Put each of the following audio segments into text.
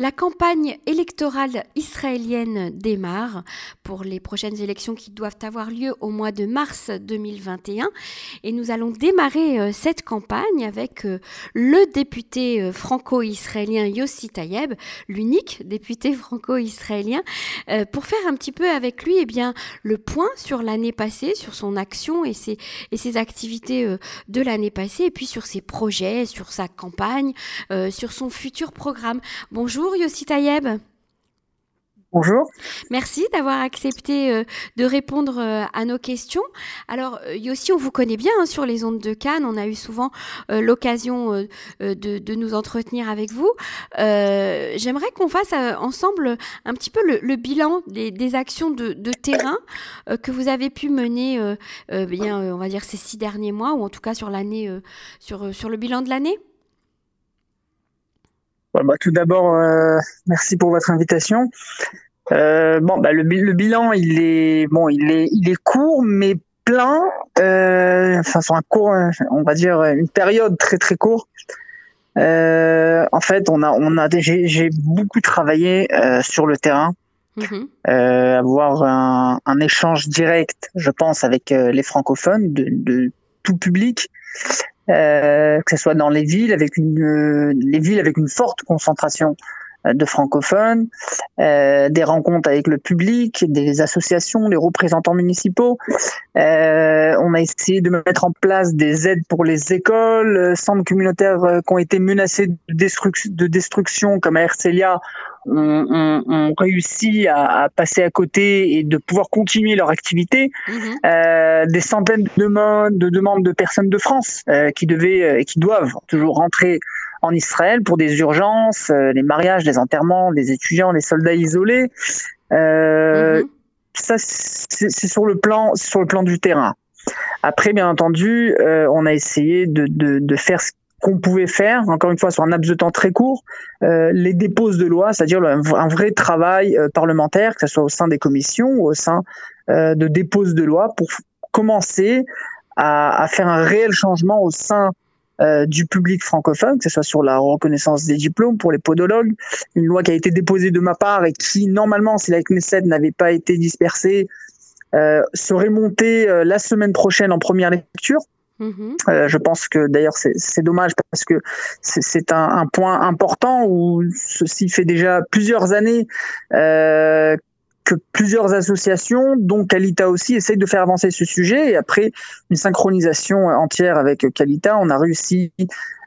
La campagne électorale israélienne démarre pour les prochaines élections qui doivent avoir lieu au mois de mars 2021 et nous allons démarrer euh, cette campagne avec euh, le député euh, franco-israélien Yossi Tayeb, l'unique député franco-israélien, pour faire un petit peu avec lui eh bien, le point sur l'année passée, sur son action et ses, et ses activités de l'année passée et puis sur ses projets, sur sa campagne, sur son futur programme. Bonjour. Bonjour Yossi Tayeb. Bonjour. Merci d'avoir accepté euh, de répondre euh, à nos questions. Alors euh, Yossi, on vous connaît bien hein, sur les ondes de Cannes. On a eu souvent l'occasion de, nous entretenir avec vous. J'aimerais qu'on fasse ensemble un petit peu le, bilan des, actions de, terrain que vous avez pu mener, bien, on va dire ces six derniers mois, ou en tout cas sur l'année, sur, sur le bilan de l'année. Bah, tout d'abord, euh, merci pour votre invitation. Euh, bon, bah, le, bilan, il est bon, il est, il est court, mais plein. Euh, enfin, sur un court, on va dire une période très très courte. en fait, on a, on a, j'ai beaucoup travaillé sur le terrain. Mm-hmm. avoir un, un, échange direct, je pense, avec les francophones de, de tout public, que ce soit dans les villes avec une euh, les villes avec une forte concentration euh, de francophones, euh, des rencontres avec le public, des associations, des représentants municipaux. Euh, on a essayé de mettre en place des aides pour les écoles, centres communautaires qui ont été menacés de, destruction, de destruction comme à ont, ont, réussi à, à, passer à côté et de pouvoir continuer leur activité. Mhm. Euh, des centaines de demandes, de demandes de personnes de France euh, qui devaient et euh, qui doivent toujours rentrer en Israël pour des urgences, euh, les mariages, les enterrements, les étudiants, les soldats isolés. Euh, mhm. Ça, c'est sur le plan, sur le plan du terrain. Après, bien entendu, euh, on a essayé de, de, de faire ce qu'on pouvait faire, encore une fois sur un laps de temps très court, euh, les déposes de loi, c'est-à-dire un, vrai travail euh, parlementaire, que ce soit au sein des commissions ou au sein euh, de déposes de loi, pour commencer à, à, faire un réel changement au sein euh, du public francophone, que ce soit sur la reconnaissance des diplômes pour les podologues, une loi qui a été déposée de ma part et qui, normalement, si la Knesset n'avait pas été dispersée, euh, serait montée la semaine prochaine en première lecture. Mhm. Euh, je pense que d'ailleurs c'est dommage parce que c'est un, un, point important où ceci fait déjà plusieurs années euh, que plusieurs associations, dont Calita aussi, essayent de faire avancer ce sujet. Et après une synchronisation entière avec Calita, on a réussi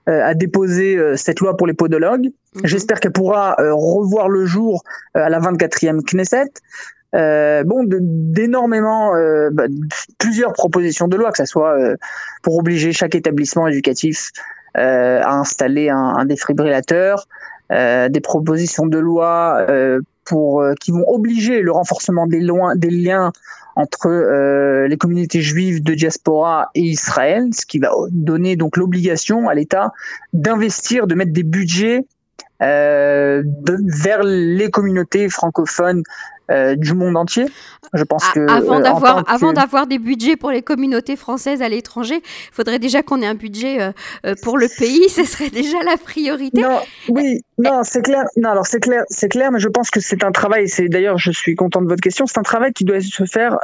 euh, à déposer euh, cette loi pour les podologues. Mhm. J'espère qu'elle pourra euh, revoir le jour à la 24e Knesset. Euh, bon, d'énormément, euh, bah, plusieurs propositions de loi, que ce soit euh, pour obliger chaque établissement éducatif à installer un, un défibrillateur, des propositions de loi pour qui vont obliger le renforcement des, loin, des liens entre les communautés juives de diaspora et Israël, ce qui va donner donc l'obligation à l'État d'investir, de mettre des budgets euh, vers les communautés francophones euh, du monde entier. Je pense que avant euh, d'avoir avant d'avoir des budgets pour les communautés françaises à l'étranger, il faudrait déjà qu'on ait un budget euh, pour le pays. Ce serait déjà la priorité. Non, oui, non, c'est clair. Non, alors c'est clair, c'est clair, mais je pense que c'est un travail. C'est d'ailleurs, je suis content de votre question. C'est un travail qui doit se faire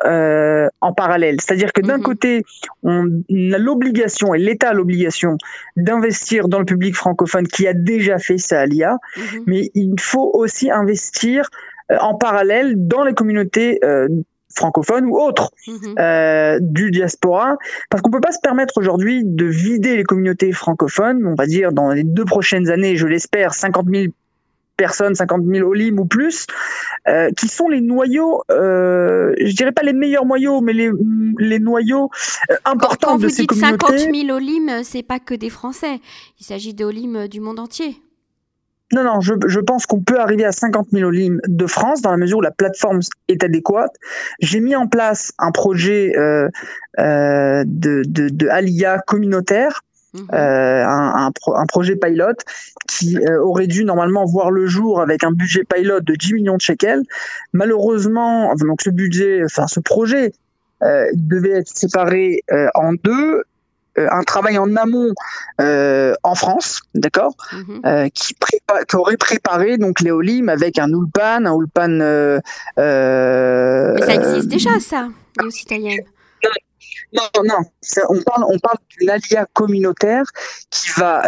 en parallèle. C'est-à-dire que d'un mhm. côté, on a l'obligation et l'État a l'obligation d'investir dans le public francophone qui a déjà fait ça à l'IA, mhm. mais il faut aussi investir en parallèle dans les communautés euh, francophones ou autres mhm. euh, du diaspora, parce qu'on peut pas se permettre aujourd'hui de vider les communautés francophones, on va dire dans les deux prochaines années, je l'espère, 50 000 personnes, 50 000 olim ou plus, euh, qui sont les noyaux, euh, je dirais pas les meilleurs noyaux, mais les, les noyaux importants quand, de ces communautés. Quand vous dites 50 000 olim, c'est pas que des Français, il s'agit d'olim du monde entier. Non, non, je, je pense qu'on peut arriver à 50 000 olim de France dans la mesure où la plateforme est adéquate. J'ai mis en place un projet euh, euh, de, de, de Alia communautaire, mhm. euh, un, un, projet pilot qui euh, aurait dû normalement voir le jour avec un budget pilot de 10 millions de shekels. Malheureusement, donc ce budget, enfin ce projet euh, devait être séparé euh, en deux un travail en amont en France, d'accord, mhm. qui, qui, aurait préparé donc l'éolim avec un ulpan, un ulpan. Mais ça existe déjà, ça, les non, non, on parle, on parle d'une alia communautaire qui va,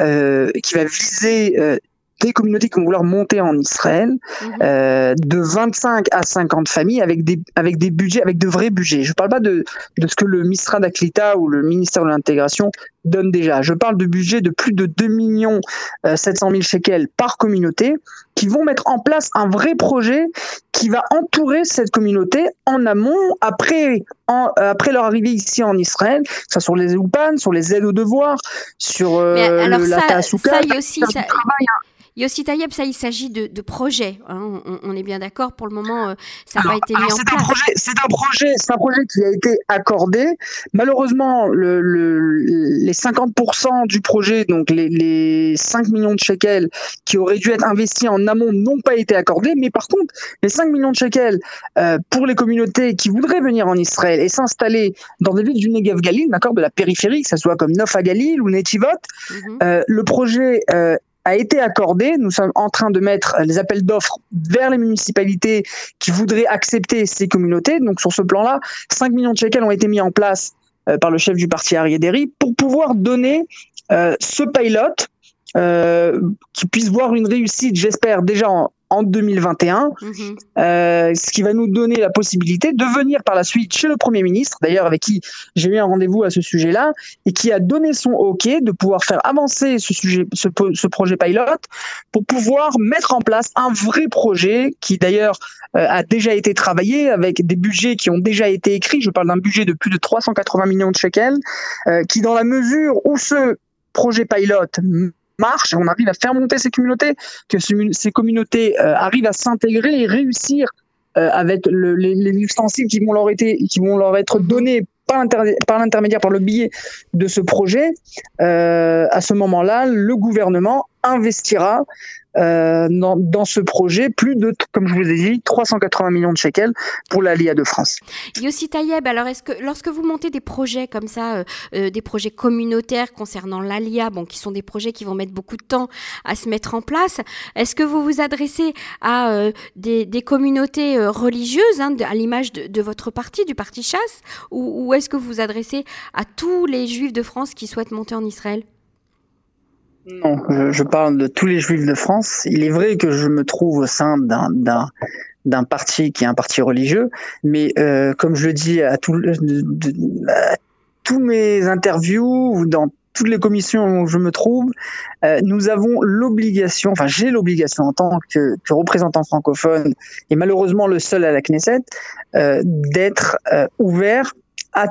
qui va viser des communautés qui vont vouloir monter en Israël, mhm. euh, de 25 à 50 familles avec des, avec des budgets, avec de vrais budgets. Je ne parle pas de, de ce que le Misra d'Aklita ou le ministère de l'Intégration donne déjà. Je parle de budgets de plus de 2 millions 700 euh, 000 shekels par communauté qui vont mettre en place un vrai projet qui va entourer cette communauté en amont, après, en, après leur arrivée ici en Israël, que ce soit sur les oupan, sur les aides aux devoirs, sur euh, alors ça, ça, y aussi, ça, travail, hein. Yossi Tayeb, ça, il s'agit de, de projets. Hein. On, est bien d'accord. Pour le moment, euh, ça n'a pas été mis en place. C'est un projet, c'est un projet qui a été accordé. Malheureusement, le, les 50% du projet, donc les, les, 5 millions de shekels qui auraient dû être investis en amont, n'ont pas été accordés. Mais par contre, les 5 millions de shekels euh, pour les communautés qui voudraient venir en Israël et s'installer dans des villes du Negev Galil, d'accord, de la périphérie, que ce soit comme Nof Galil ou Netivot, mhm. euh, le projet a été accordé. Nous sommes en train de mettre les appels d'offres vers les municipalités qui voudraient accepter ces communautés. Donc sur ce plan-là, 5 millions de shekels ont été mis en place euh, par le chef du parti Ariéderi pour pouvoir donner euh, ce pilot euh, qui puisse voir une réussite, j'espère déjà en, en 2021, mhm. euh, ce qui va nous donner la possibilité de venir par la suite chez le Premier ministre, d'ailleurs avec qui j'ai eu un rendez-vous à ce sujet-là, et qui a donné son OK de pouvoir faire avancer ce, sujet, ce, projet pilote pour pouvoir mettre en place un vrai projet qui d'ailleurs euh, a déjà été travaillé avec des budgets qui ont déjà été écrits. Je parle d'un budget de plus de 380 millions de shekels, euh, qui dans la mesure où ce projet pilote marche, on arrive à faire monter ces communautés, que ces communautés euh, arrivent à s'intégrer et réussir euh, avec les, ustensiles qui vont leur, été, qui vont leur être donnés par l'intermédiaire, par le biais de ce projet, euh, à ce moment-là, le gouvernement investira euh, dans, dans, ce projet plus de, comme je vous ai dit, 380 millions de shekels pour l'Alia de France. Yossi Tayeb, alors est-ce que lorsque vous montez des projets comme ça, euh, euh, des projets communautaires concernant l'Alia, bon, qui sont des projets qui vont mettre beaucoup de temps à se mettre en place, est-ce que vous vous adressez à des, des, communautés religieuses, hein, à l'image de, de, votre parti, du parti Chasse, ou, ou est-ce que vous vous adressez à tous les juifs de France qui souhaitent monter en Israël? Je, parle de tous les juifs de France. Il est vrai que je me trouve au sein d'un parti qui est un parti religieux, mais euh, comme je le dis à, tous mes interviews ou dans toutes les commissions où je me trouve, euh, nous avons l'obligation, enfin j'ai l'obligation en tant que, représentant francophone et malheureusement le seul à la Knesset, euh, d'être ouvert à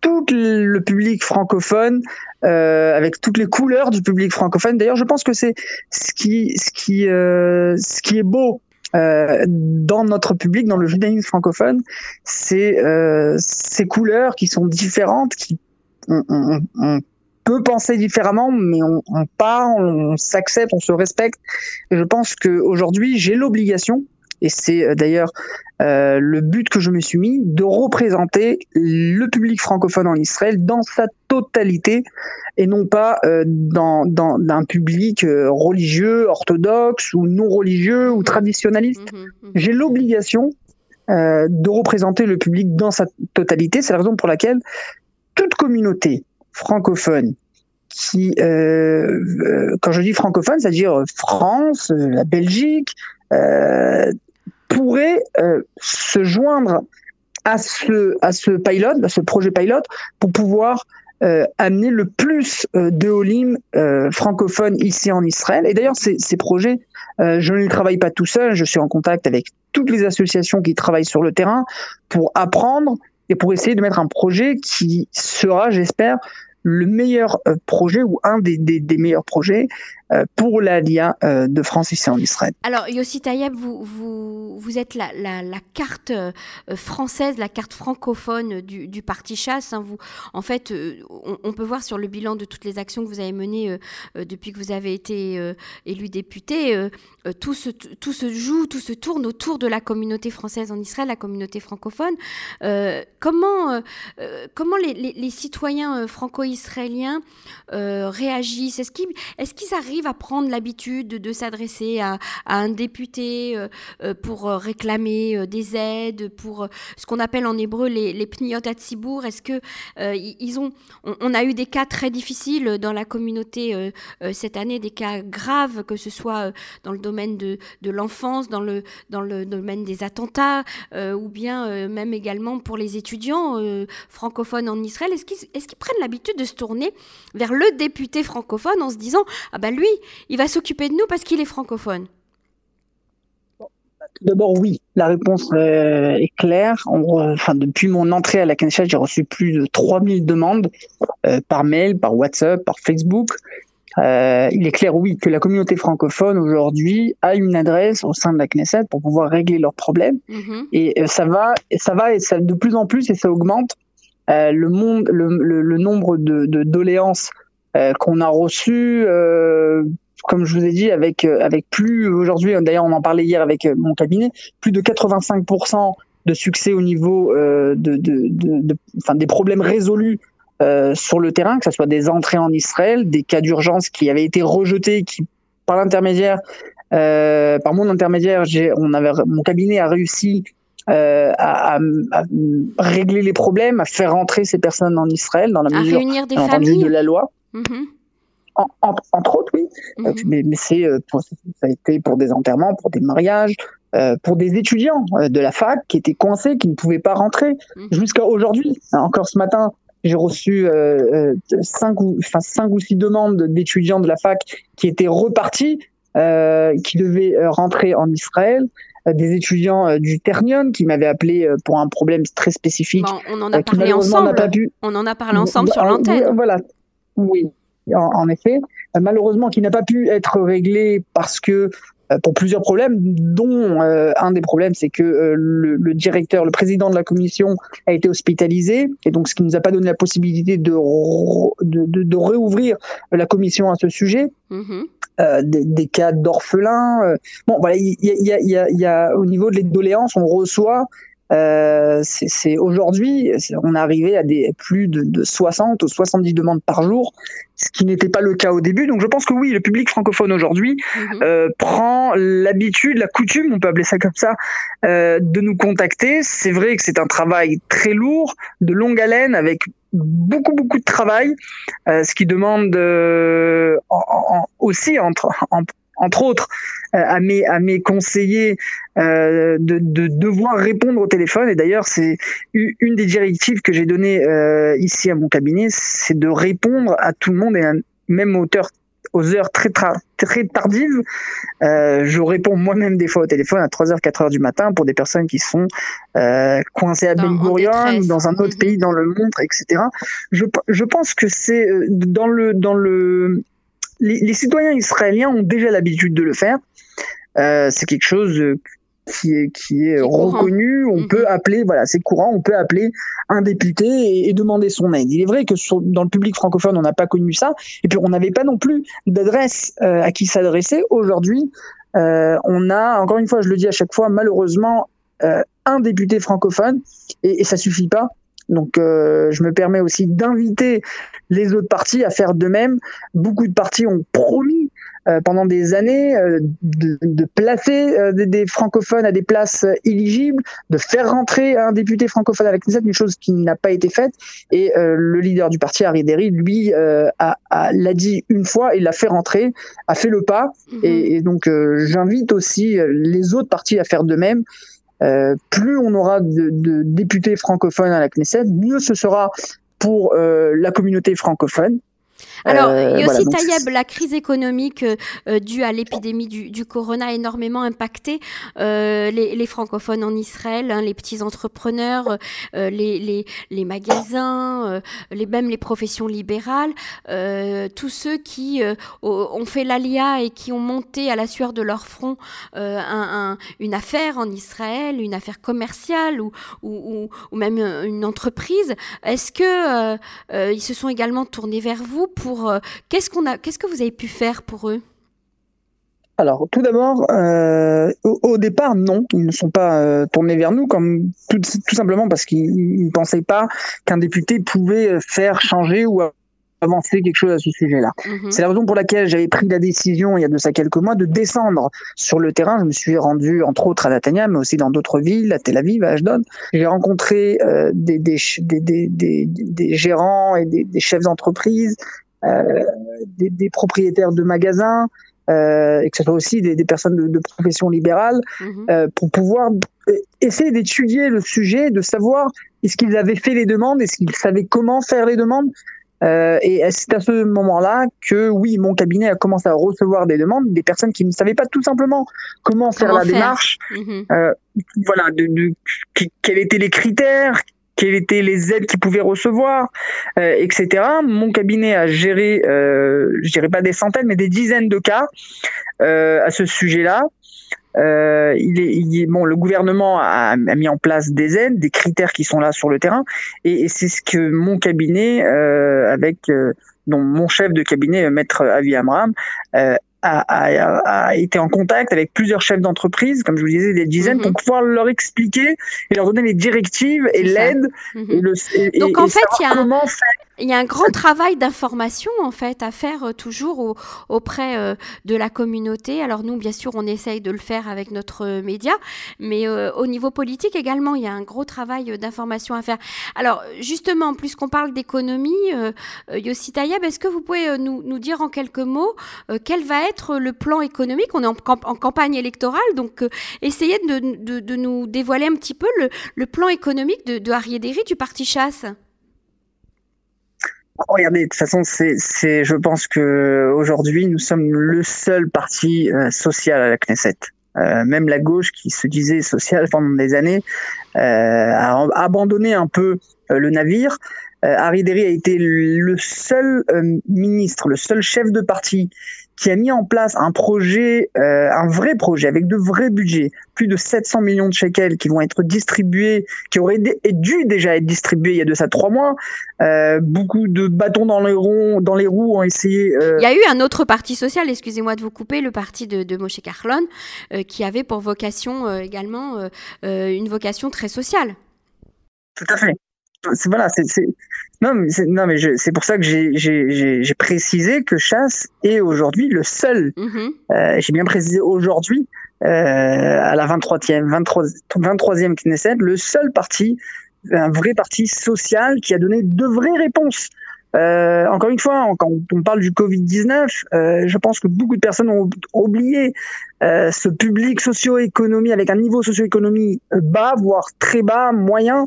tout le public francophone, euh, avec toutes les couleurs du public francophone. D'ailleurs, je pense que c'est ce qui, ce qui, euh, ce qui est beau euh, dans notre public, dans le judaïsme francophone, c'est euh, ces couleurs qui sont différentes, qui on, on, on peut penser différemment, mais on, on parle, on s'accepte, on se respecte. Et je pense qu'aujourd'hui, j'ai l'obligation et c'est euh, d'ailleurs euh, le but que je me suis mis, de représenter le public francophone en Israël dans sa totalité et non pas euh, dans, dans d'un public euh, religieux, orthodoxe ou non religieux ou traditionnaliste. Mmh, mmh, mmh. J'ai l'obligation de représenter le public dans sa totalité. C'est la raison pour laquelle toute communauté francophone qui, euh, quand je dis francophone, c'est-à-dire France, la Belgique, euh, pourrait euh, se joindre à ce, à ce pilot, à ce projet pilot, pour pouvoir euh, amener le plus euh, de Olim francophones ici en Israël. Et d'ailleurs, ces, ces projets, je ne travaille pas tout seul, je suis en contact avec toutes les associations qui travaillent sur le terrain pour apprendre et pour essayer de mettre un projet qui sera, j'espère, le meilleur projet ou un des, meilleurs projets euh, pour l'alliance euh, de France ici en Israël. Alors Yossi Tayeb, vous, êtes la, carte française, la carte francophone du, parti chasse. Hein. En fait, on, peut voir sur le bilan de toutes les actions que vous avez menées depuis que vous avez été élu député, tout, se, joue, tout se tourne autour de la communauté française en Israël, la communauté francophone. comment les, les, citoyens franco-israéliens réagissent? Est-ce qu'ils arrivent à prendre l'habitude de, s'adresser à, un député euh, euh, pour euh, réclamer des aides, pour ce qu'on appelle en hébreu les, les pniot à Est-ce que ils ont, on, a eu des cas très difficiles dans la communauté cette année, des cas graves, que ce soit dans le domaine de, l'enfance, dans le, domaine des attentats, ou bien même également pour les étudiants francophones en Israël? Est-ce qu'ils est qu'ils prennent l'habitude de se tourner vers le député francophone en se disant ah ben lui il va s'occuper de nous parce qu'il est francophone D'abord, oui. La réponse euh, est claire. enfin, depuis mon entrée à la Knesset, j'ai reçu plus de 3000 demandes euh, par mail, par WhatsApp, par Facebook. Euh, il est clair, oui, que la communauté francophone aujourd'hui a une adresse au sein de la Knesset pour pouvoir régler leurs problèmes. Mm-hmm. Et ça va, ça va, et ça de plus en plus, et ça augmente. Le, monde, le, nombre de, doléances qu'on a reçues comme je vous ai dit, avec euh, avec plus aujourd'hui, d'ailleurs on en parlait hier avec euh, mon cabinet, plus de 85% de succès au niveau euh, de, des problèmes résolus euh, sur le terrain, que ce soit des entrées en Israël, des cas d'urgence qui avaient été rejetés, qui par l'intermédiaire, euh, par mon intermédiaire, mon cabinet a réussi euh, à, à, régler les problèmes, à faire rentrer ces personnes en Israël dans la mesure réunir des familles. de la loi. Mm-hmm entre autres, oui. Mhm. Euh, mais, mais c'est euh, ça a été pour des enterrements, pour des mariages, euh, pour des étudiants de la fac qui étaient coincés, qui ne pouvaient pas rentrer mhm. jusqu'à aujourd'hui. Encore ce matin, j'ai reçu euh, cinq ou enfin cinq ou six demandes d'étudiants de la fac qui étaient repartis, euh, qui devaient rentrer en Israël. Des étudiants du Ternion qui m'avaient appelé pour un problème très spécifique. Bon, on en a parlé ensemble. On en a parlé ensemble sur l'antenne. Voilà. Oui, en, effet, euh, malheureusement qui n'a pas pu être réglé parce que euh, pour plusieurs problèmes, dont euh, un des problèmes, c'est que le, directeur, le président de la commission a été hospitalisé, et donc ce qui nous a pas donné la possibilité de, de, de, réouvrir la commission à ce sujet. Mm-hmm. Des, cas d'orphelins. bon, voilà, il y a, y, a, y a, au niveau de doléances, on reçoit euh, c'est aujourd'hui, on est arrivé à des plus de, de 60 ou 70 demandes par jour, ce qui n'était pas le cas au début. Donc je pense que oui, le public francophone aujourd'hui mhm. euh, prend l'habitude, la coutume, on peut appeler ça comme ça, euh, de nous contacter. C'est vrai que c'est un travail très lourd, de longue haleine, avec beaucoup beaucoup de travail, euh, ce qui demande euh, en, en, aussi entre, en, entre autres, euh, à, mes, à mes conseillers euh, de, de, devoir répondre au téléphone. Et d'ailleurs, c'est une des directives que j'ai données euh, ici à mon cabinet, c'est de répondre à tout le monde et à, même hauteur aux heures très, très tardives. Euh, je réponds moi-même des fois au téléphone à 3h, 4h du matin pour des personnes qui sont coincées à Ben Gurion, dans un autre mhm. pays dans le monde, etc. Je, je pense que c'est dans le, dans le les, citoyens israéliens ont déjà l'habitude de le faire. Euh, c'est quelque chose euh, qui est, qui est, reconnu. On mhm. peut appeler, voilà, c'est courant. On peut appeler un député et, demander son aide. Il est vrai que dans le public francophone, on n'a pas connu ça. Et puis, on n'avait pas non plus d'adresse euh, à qui s'adresser. Aujourd'hui, on a, encore une fois, je le dis à chaque fois, malheureusement, un député francophone et, et ça suffit pas. Donc, euh, je me permets aussi d'inviter les autres partis à faire de même. Beaucoup de partis ont promis euh, pendant des années euh, de, placer des, francophones à des places éligibles, de faire rentrer un député francophone à la Knesset, une chose qui n'a pas été faite. Et le leader du parti, Harry Derry, lui, l'a dit une fois et l'a fait rentrer, a fait le pas. Mhm. et, donc, j'invite aussi les autres partis à faire de même. Euh, plus on aura de, députés francophones à la Knesset, mieux ce sera pour euh, la communauté francophone. Alors, euh, Yossi Tayeb, la crise économique euh, euh, due à l'épidémie du, du, corona a énormément impacté les, les, francophones en Israël, hein, les petits entrepreneurs, les, les, les, magasins, les, même les professions libérales, tous ceux qui ont fait l'alia et qui ont monté à la sueur de leur front un, une affaire en Israël, une affaire commerciale ou, ou, ou même une entreprise. Est-ce que ils se sont également tournés vers vous pour euh, qu'est-ce qu'on a, qu'est-ce que vous avez pu faire pour eux? Alors, tout d'abord, euh, au, départ, non, ils ne sont pas euh, tournés vers nous, comme tout, simplement parce qu'ils ne pensaient pas qu'un député pouvait faire changer ou avancer quelque chose à ce sujet-là. Mhm. C'est la raison pour laquelle j'avais pris la décision, il y a de ça quelques mois, de descendre sur le terrain. Je me suis rendu, entre autres, à Natania, mais aussi dans d'autres villes, à Tel Aviv, à Ashdod. J'ai rencontré euh, des, des, des, des, gérants et des, chefs d'entreprise, euh, des, propriétaires de magasins, euh, et que ce soit aussi des, personnes de, de profession libérale, euh, pour pouvoir essayer d'étudier le sujet, de savoir est-ce qu'ils avaient fait les demandes, est-ce qu'ils savaient comment faire les demandes, euh, et c'est à ce moment-là que oui, mon cabinet a commencé à recevoir des demandes des personnes qui ne savaient pas tout simplement comment, faire la démarche, mhm. euh, voilà, de, de, quels étaient les critères, quelles étaient les aides qu'ils pouvaient recevoir, euh, etc. Mon cabinet a géré, euh, je dirais pas des centaines, mais des dizaines de cas euh, à ce sujet-là. Euh, il est, il est, bon, le gouvernement a, a, mis en place des aides, des critères qui sont là sur le terrain, et, et c'est ce que mon cabinet, euh, avec euh, dont mon chef de cabinet, maître Avi Amram, euh, a, a, a, été en contact avec plusieurs chefs d'entreprise, comme je vous disais, des dizaines, mhm. pour pouvoir leur expliquer et leur donner les directives et l'aide. Mhm. Donc en fait, il y a comment faire il y a un grand travail d'information en fait à faire euh, toujours auprès euh, de la communauté. Alors nous, bien sûr, on essaye de le faire avec notre euh, média, mais au niveau politique également, il y a un gros travail d'information à faire. Alors justement, puisqu'on parle d'économie, Yossi Tayeb, est-ce que vous pouvez nous, nous, dire en quelques mots quel va être le plan économique? On est en, en, campagne électorale, donc essayez de, de, de, nous dévoiler un petit peu le, le plan économique de, de Harry du Parti Chasse. Regardez, de toute façon, c'est, je pense que aujourd'hui, nous sommes le seul parti euh, social à la Knesset. Euh, même la gauche, qui se disait sociale pendant des années, euh, a abandonné un peu euh, le navire. Harry Derry a été le seul ministre, le seul chef de parti qui a mis en place un projet, euh, un vrai projet avec de vrais budgets, plus de 700 millions de shekels qui vont être distribués, qui auraient dû déjà être distribués il y a de ça trois mois. Euh, beaucoup de bâtons dans les roues, dans les roues ont essayé. Euh, il y a eu un autre parti social, excusez-moi de vous couper, le parti de, de Moshe Carlon, qui avait pour vocation également une vocation très sociale. Tout à fait voilà, c'est non, mais non, mais c'est pour ça que j'ai précisé que Chasse est aujourd'hui le seul. Mm-hmm. euh, j'ai bien précisé aujourd'hui euh, à la 23e, 23, 23e Knesset, le seul parti, un vrai parti social qui a donné de vraies réponses euh, encore une fois, quand on parle du Covid-19, euh, je pense que beaucoup de personnes ont oublié euh, ce public socio-économie avec un niveau socio-économie bas, voire très bas, moyen,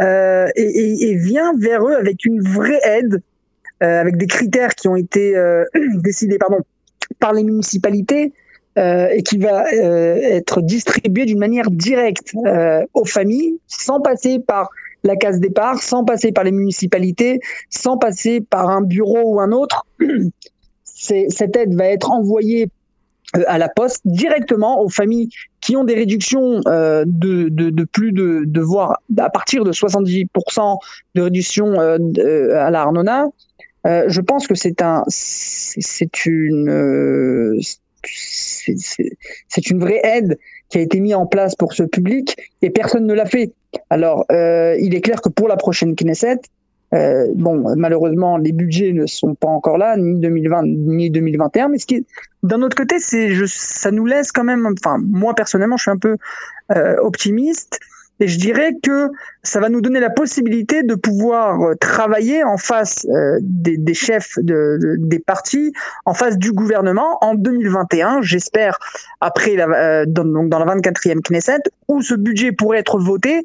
euh, et, et, et, vient vers eux avec une vraie aide, euh, avec des critères qui ont été euh, décidés pardon, par les municipalités. et qui va être distribué d'une manière directe aux familles, sans passer par la case départ sans passer par les municipalités, sans passer par un bureau ou un autre. Cette aide va être envoyée euh, à la poste directement aux familles qui ont des réductions euh, de, plus de, de voire à partir de 70% de réduction euh, à la Arnona. je pense que c'est un c'est une c'est une vraie aide qui a été mise en place pour ce public et personne ne l'a fait. Alors, euh, il est clair que pour la prochaine Knesset, euh, malheureusement, les budgets ne sont pas encore là, ni 2020 ni 2021. Mais d'un autre côté, ça nous laisse quand même. Enfin, moi personnellement, je suis un peu euh, optimiste et je dirais que ça va nous donner la possibilité de pouvoir euh, travailler en face euh, des, des, chefs de, des partis, en face du gouvernement en 2021, j'espère, après la, euh, dans, donc dans la 24e Knesset, où ce budget pourrait être voté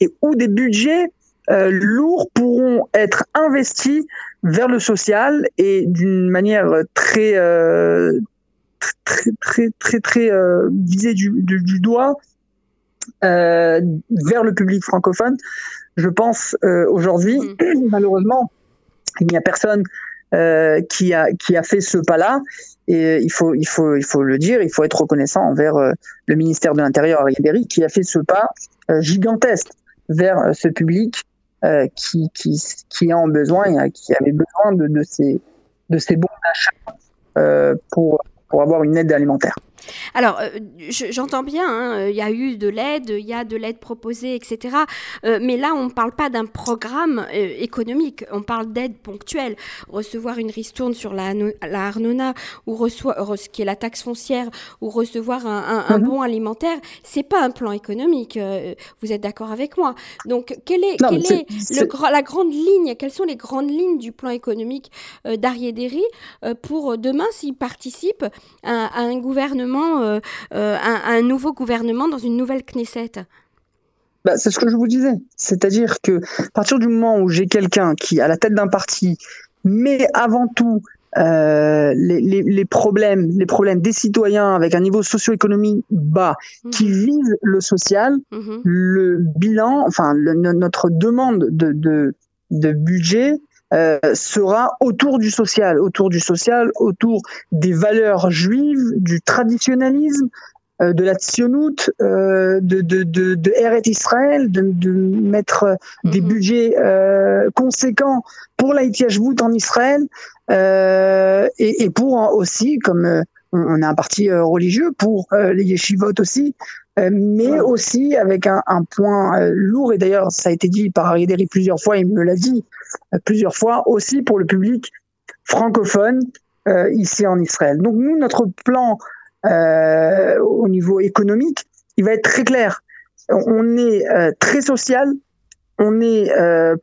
et où des budgets lourds pourront être investis vers le social et d'une manière très très très très très visée du, du, doigt vers le public francophone. Je pense aujourd'hui, mmh. malheureusement, il n'y a personne euh, qui a qui a fait ce pas-là. Et il faut il faut il faut le dire, il faut être reconnaissant envers euh, le ministère de l'Intérieur Ariaderi qui a fait ce pas euh, gigantesque vers ce public qui qui qui en besoin, qui avait besoin de, de ces de ces bons achats pour pour avoir une aide alimentaire. Alors, euh, j'entends bien, hein, il y a eu de l'aide, il y a de l'aide proposée, etc. Euh, mais là, on ne parle pas d'un programme euh, économique, on parle d'aide ponctuelle. Recevoir une ristourne sur la, la Arnona, ou reçoit, ce qui est la taxe foncière, ou recevoir un, mhm. bon alimentaire, c'est pas un plan économique. vous êtes d'accord avec moi Donc, quelle est, Le, la grande ligne, quelles sont les grandes lignes du plan économique d'Ariédéry pour demain s'il participe à un gouvernement euh, euh, un, nouveau gouvernement dans une nouvelle Knesset bah, c'est ce que je vous disais. C'est-à-dire que à partir du moment où j'ai quelqu'un qui, à la tête d'un parti, met avant tout euh, les, problèmes, les problèmes des citoyens avec un niveau socio-économique bas, qui mhm. vise le social, mhm. le bilan, enfin notre demande de, de, de budget euh, sera autour du social, autour du social, autour des valeurs juives, du traditionnalisme, euh, de la tzionout, euh, de, de, de, de Eret Israël, de, de mettre des mhm. budgets euh, conséquents pour l'Aïtiashvout en Israël, et, et, pour aussi, comme on, a un parti religieux, pour les yeshivot aussi, mais aussi avec un, un point lourd, et d'ailleurs ça a été dit par Ariaderi plusieurs fois, il me l'a dit, plusieurs fois, aussi pour le public francophone euh, ici en Israël. Donc nous, notre plan euh, au niveau économique, il va être très clair. On est euh, très social. On est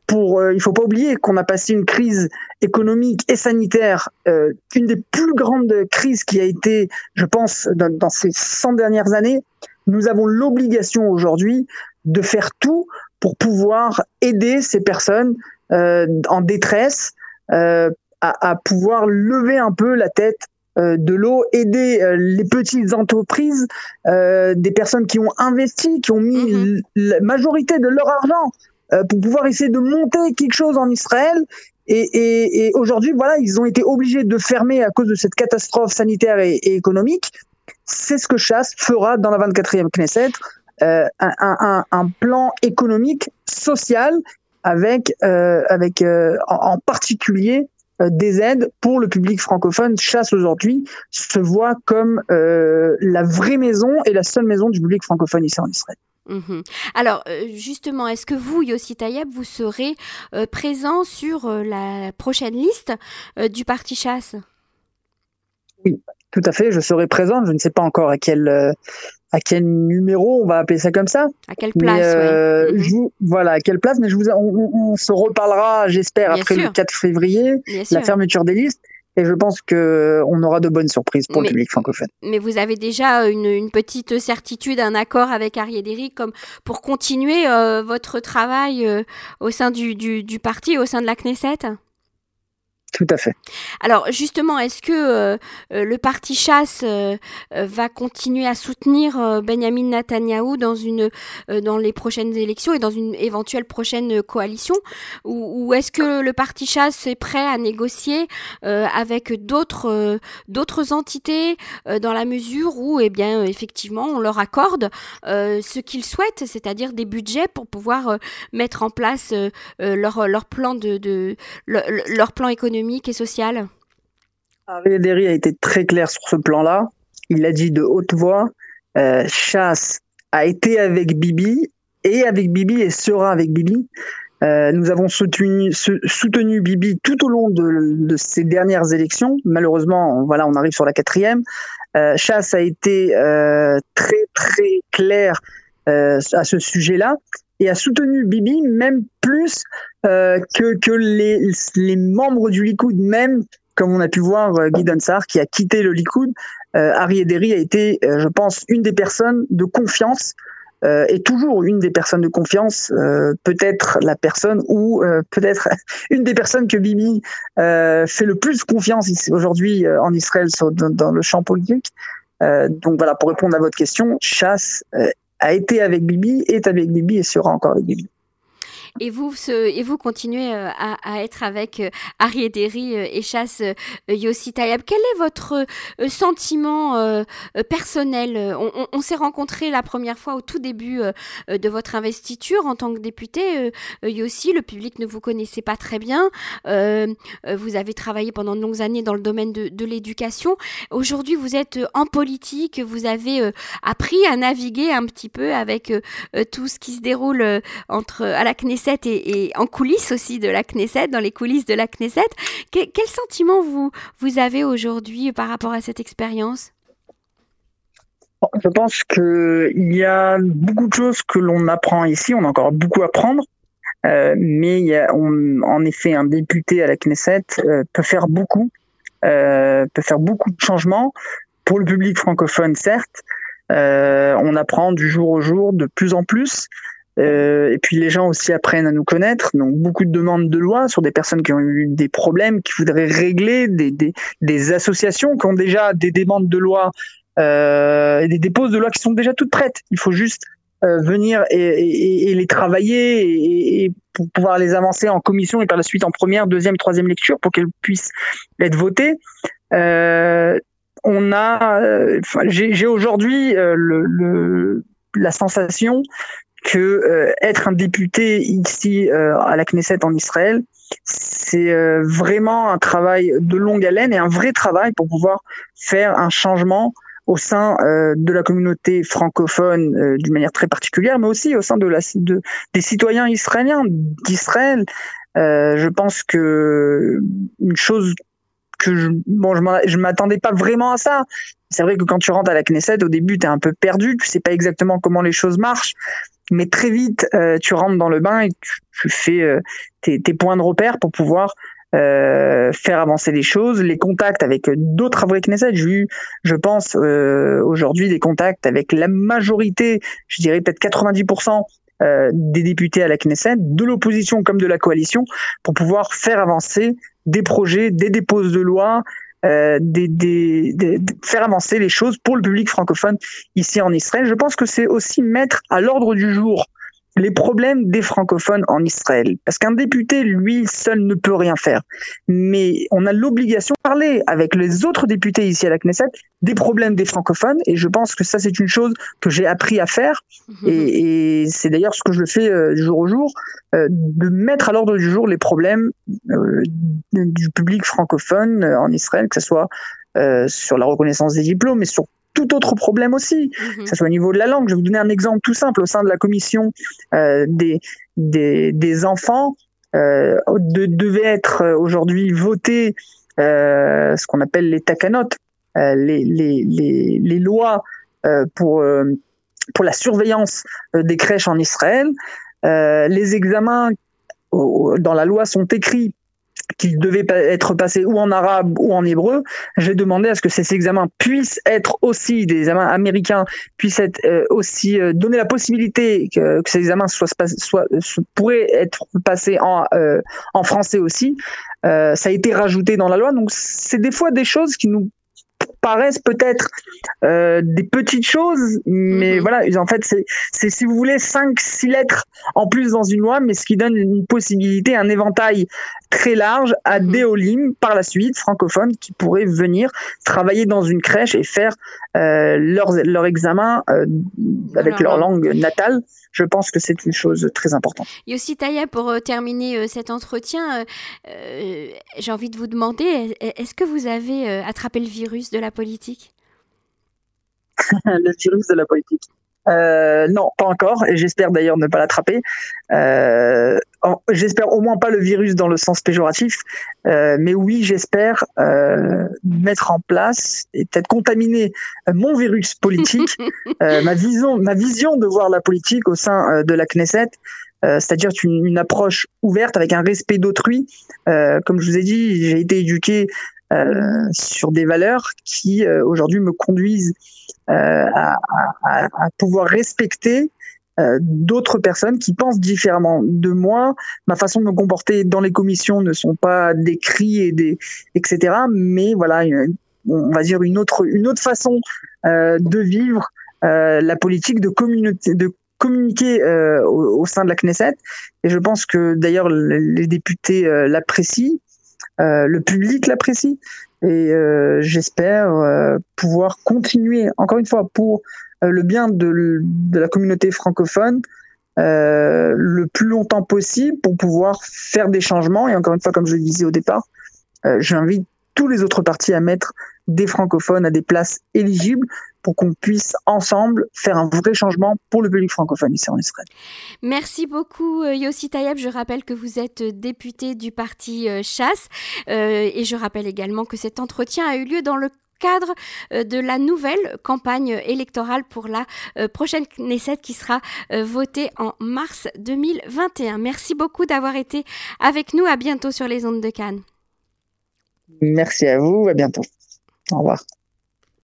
pour. il faut pas oublier qu'on a passé une crise économique et sanitaire, une des plus grandes crises qui a été, je pense, dans, dans ces 100 dernières années. Nous avons l'obligation aujourd'hui de faire tout pour pouvoir aider ces personnes euh, en détresse euh, à, à, pouvoir lever un peu la tête euh, de l'eau, aider les petites entreprises, des personnes qui ont investi, qui ont mis mhm. la majorité de leur argent pour pouvoir essayer de monter quelque chose en Israël. Et, et, et aujourd'hui, voilà, ils ont été obligés de fermer à cause de cette catastrophe sanitaire et, économique. C'est ce que Chasse fera dans la 24e Knesset, euh, un, un, un, plan économique, social avec, euh, avec euh, en, particulier euh, des aides pour le public francophone. Chasse aujourd'hui se voit comme la vraie maison et la seule maison du public francophone ici en Israël. Mhm. Alors justement, est-ce que vous, Yossi Tayeb, vous serez présent sur la prochaine liste du parti chasse? Oui, tout à fait, je serai présent. Je ne sais pas encore à quel à quel numéro on va appeler ça comme ça À quelle place euh, mhm. Voilà, à quelle place Mais je vous, on, se reparlera, j'espère, après le 4 février, la fermeture des listes. Et je pense que on aura de bonnes surprises pour le public francophone. Mais vous avez déjà une, petite certitude, un accord avec Ariadéry comme pour continuer euh, votre travail euh, au sein du, du, du, parti, au sein de la Knesset? Alors justement, est-ce que euh, euh, le parti chasse euh, va continuer à soutenir Benjamin Netanyahou dans une dans les prochaines élections et dans une éventuelle prochaine coalition, ou, est-ce que le parti chasse est prêt à négocier avec d'autres entités dans la mesure où, eh bien, effectivement, on leur accorde ce qu'ils souhaitent, c'est-à-dire des budgets pour pouvoir mettre en place leur plan économique et sociale Derry a été très clair sur ce plan-là. Il a dit de haute voix euh, Chasse a été avec Bibi et avec Bibi et sera avec Bibi. Euh, nous avons soutenu, Bibi tout au long de, ces dernières élections. Malheureusement, voilà, on arrive sur la quatrième. Euh, Chasse a été très très clair à ce sujet-là et a soutenu Bibi même plus euh, que, que les, les, membres du Likoud même, comme on a pu voir euh, Guy Dunsar qui a quitté le Likoud. Euh, Harry Ederi a été, euh, je pense, une des personnes de confiance est toujours une des personnes de confiance, peut-être la personne ou peut-être une des personnes que Bibi fait le plus confiance aujourd'hui en Israël dans, dans, le champ politique. donc voilà, pour répondre à votre question, Chasse a été avec Bibi, est avec Bibi et sera encore avec Bibi. Et vous, et vous continuez euh, à, être avec euh, Ari Ederi euh, et Chasse Yossi Tayeb. Quel est votre sentiment personnel? On, s'est rencontrés la première fois au tout début de votre investiture en tant que député. Yossi, le public ne vous connaissait pas très bien. vous avez travaillé pendant de longues années dans le domaine de, de l'éducation. Aujourd'hui, vous êtes en politique. Vous avez appris à naviguer un petit peu avec tout ce qui se déroule entre à la Knesset et, en coulisses aussi de la Knesset, dans les coulisses de la Knesset. quel sentiment vous, avez aujourd'hui par rapport à cette expérience? Je pense qu'il y a beaucoup de choses que l'on apprend ici, on a encore beaucoup à apprendre, euh, mais en effet, un député à la Knesset euh, peut faire beaucoup, euh, peut faire beaucoup de changements pour le public francophone, certes. on apprend du jour au jour de plus en plus, euh, et puis les gens aussi apprennent à nous connaître. Donc beaucoup de demandes de loi sur des personnes qui ont eu des problèmes, qui voudraient régler, des, des, des associations qui ont déjà des demandes de loi, euh, des déposes de loi qui sont déjà toutes prêtes. Il faut juste euh, venir et, et, et, les travailler et, pour pouvoir les avancer en commission et par la suite en première, deuxième, troisième lecture pour qu'elles puissent être votées. Euh, on a, euh, j'ai aujourd'hui le, le, la sensation que euh, être un député ici euh, à la Knesset en Israël, c'est euh, vraiment un travail de longue haleine et un vrai travail pour pouvoir faire un changement au sein de la communauté francophone d'une manière très particulière, mais aussi au sein de la, de, des citoyens israéliens d'Israël. je pense que une chose que je, bon, je m'attendais pas vraiment à ça. C'est vrai que quand tu rentres à la Knesset, au début, tu es un peu perdu, tu sais pas exactement comment les choses marchent mais très vite, euh, tu rentres dans le bain et tu, fais euh, tes, points de repère pour pouvoir euh, faire avancer les choses, les contacts avec d'autres avoués Knesset. J'ai eu, je pense, aujourd'hui des contacts avec la majorité, je dirais peut-être 90% des députés à la Knesset, de l'opposition comme de la coalition, pour pouvoir faire avancer des projets, des déposes de loi, euh, des, faire avancer les choses pour le public francophone ici en Israël. Je pense que c'est aussi mettre à l'ordre du jour les problèmes des francophones en Israël. Parce qu'un député, lui, seul ne peut rien faire. Mais on a l'obligation de parler avec les autres députés ici à la Knesset des problèmes des francophones. Et je pense que ça, c'est une chose que j'ai appris à faire. Mhm. Et, c'est d'ailleurs ce que je fais euh, jour au jour, euh, de mettre à l'ordre du jour les problèmes euh, du public francophone en Israël, que ce soit sur la reconnaissance des diplômes, mais sur tout autre problème aussi, mhm. que ce soit au niveau de la langue. Je vais vous donner un exemple tout simple. Au sein de la commission euh, des, des, enfants, euh, devait être aujourd'hui voté euh, ce qu'on appelle les takanotes, euh, les, les, les, les, lois pour, pour la surveillance des crèches en Israël. les examens dans la loi sont écrits qui devait être passé ou en arabe ou en hébreu, j'ai demandé à ce que ces examens puissent être aussi des examens américains, puissent être euh, aussi euh, donner la possibilité que, ces examens soient, soient, pourraient être passés en, euh, en français aussi. ça a été rajouté dans la loi, donc c'est des fois des choses qui nous paraissent peut-être euh, des petites choses, mais mhm. voilà, en fait, c'est si vous voulez cinq, six lettres en plus dans une loi, mais ce qui donne une possibilité, un éventail très large à mhm. des Olim par la suite francophones qui pourraient venir travailler dans une crèche et faire euh, leur, leur examen euh, avec leur langue natale je pense que c'est une chose très importante. Yossi Taya, pour euh, terminer euh, cet entretien, euh, j'ai envie de vous demander, est-ce que vous avez attrapé le virus de la politique Le virus de la politique. Euh, non, pas encore, et j'espère d'ailleurs ne pas l'attraper. Euh, j'espère au moins pas le virus dans le sens péjoratif, euh, mais oui, j'espère mettre en place et peut-être contaminer mon virus politique, ma vision, ma vision de voir la politique au sein de la Knesset. c'est-à-dire une, une, approche ouverte avec un respect d'autrui. comme je vous ai dit, j'ai été éduqué sur des valeurs qui aujourd'hui me conduisent à, à, à, pouvoir respecter euh, d'autres personnes qui pensent différemment de moi. Ma façon de me comporter dans les commissions ne sont pas des cris et des etc. Mais voilà, on va dire une autre une autre façon euh, de vivre euh, la politique de communiquer euh, au, au, sein de la Knesset et je pense que d'ailleurs les députés l'apprécient le public l'apprécie et j'espère pouvoir continuer encore une fois pour euh, le bien de, la communauté francophone euh, le plus longtemps possible pour pouvoir faire des changements. Et encore une fois, comme je le disais au départ, euh, j'invite tous les autres partis à mettre des francophones à des places éligibles pour qu'on puisse ensemble faire un vrai changement pour le public francophone ici en Israël. Merci beaucoup Yossi Tayeb. Je rappelle que vous êtes député du parti Chasse et je rappelle également que cet entretien a eu lieu dans le cadre euh, de la nouvelle campagne électorale pour la euh, prochaine Knesset qui sera euh, votée en mars 2021. Merci beaucoup d'avoir été avec nous. À bientôt sur les ondes de Cannes. Merci à vous. À bientôt. Au revoir.